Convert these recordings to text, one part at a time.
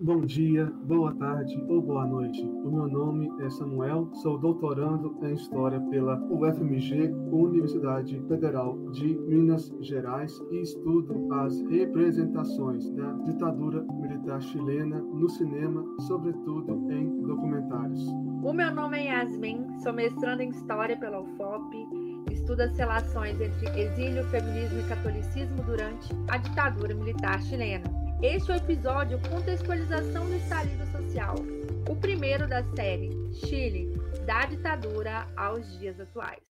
Bom dia, boa tarde ou boa noite. O meu nome é Samuel, sou doutorando em História pela UFMG, Universidade Federal de Minas Gerais, e estudo as representações da ditadura militar chilena no cinema, sobretudo em documentários. O meu nome é Yasmin, sou mestrando em História pela UFOP, estudo as relações entre exílio, feminismo e catolicismo durante a ditadura militar chilena. Este é o episódio Contextualização do Estalido Social, o primeiro da série Chile, da ditadura aos dias atuais.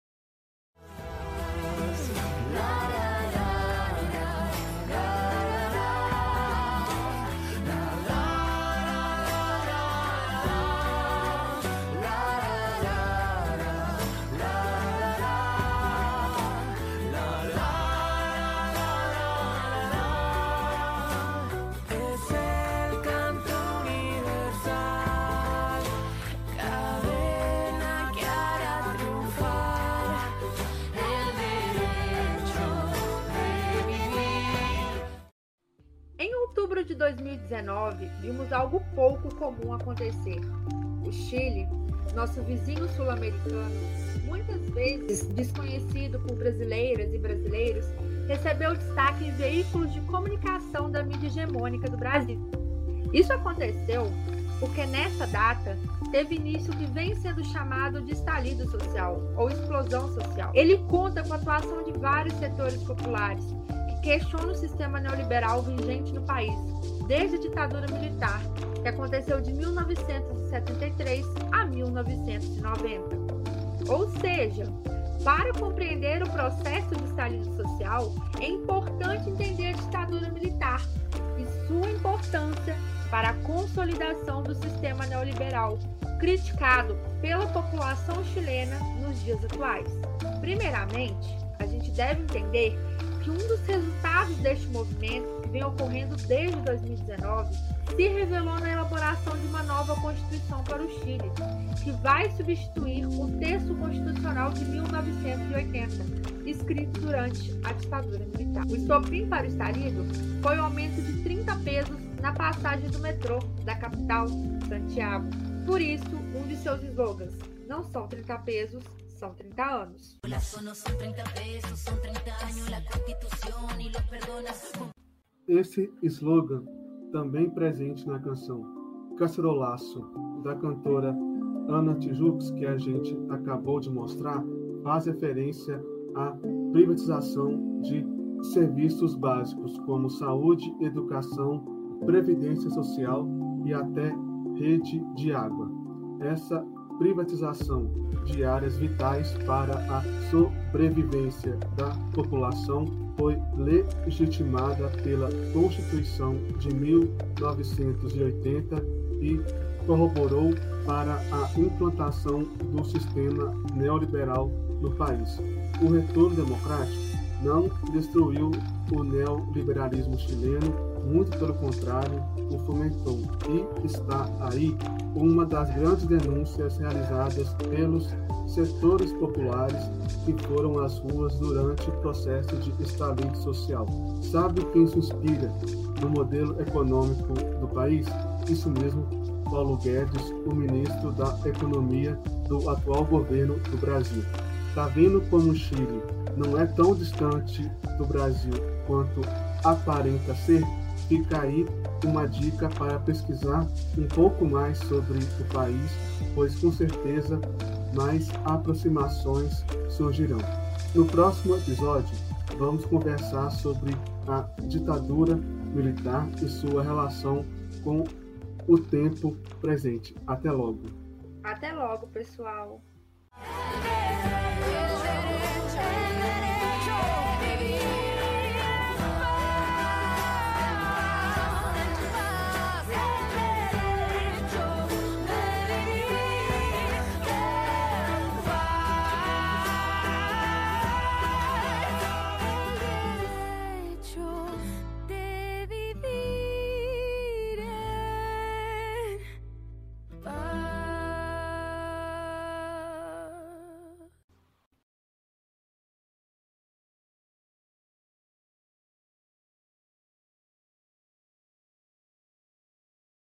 2019, vimos algo pouco comum acontecer. O Chile, nosso vizinho sul-americano, muitas vezes desconhecido por brasileiras e brasileiros, recebeu destaque em veículos de comunicação da mídia hegemônica do Brasil. Isso aconteceu porque nessa data teve início o que vem sendo chamado de estalido social ou explosão social. Ele conta com a atuação de vários setores populares, questiona o sistema neoliberal vigente no país, desde a ditadura militar, que aconteceu de 1973 a 1990. Ou seja, para compreender o processo de estalido social, é importante entender a ditadura militar e sua importância para a consolidação do sistema neoliberal, criticado pela população chilena nos dias atuais. Primeiramente, a gente deve entender que um dos resultados deste movimento, que vem ocorrendo desde 2019, se revelou na elaboração de uma nova Constituição para o Chile, que vai substituir o texto constitucional de 1980, escrito durante a ditadura militar. O estopim para o estarido foi o aumento de 30 pesos na passagem do metrô da capital, Santiago. Por isso, um de seus slogans, não são 30 pesos, são 30 anos. Esse slogan também presente na canção Cacerolaço, da cantora Ana Tijoux, que a gente acabou de mostrar, faz referência à privatização de serviços básicos como saúde, educação, previdência social e até rede de água. Essa privatização de áreas vitais para a sobrevivência da população foi legitimada pela Constituição de 1980 e corroborou para a implantação do sistema neoliberal no país. O retorno democrático não destruiu o neoliberalismo chileno muito pelo contrário, o fomentou. E está aí uma das grandes denúncias realizadas pelos setores populares que foram às ruas durante o processo de estalido social. Sabe quem se inspira no modelo econômico do país? Isso mesmo, Paulo Guedes, o ministro da Economia do atual governo do Brasil. Está vendo como o Chile não é tão distante do Brasil quanto aparenta ser? Fica aí uma dica para pesquisar um pouco mais sobre o país, pois com certeza mais aproximações surgirão. No próximo episódio, vamos conversar sobre a ditadura militar e sua relação com o tempo presente. Até logo. Até logo, pessoal.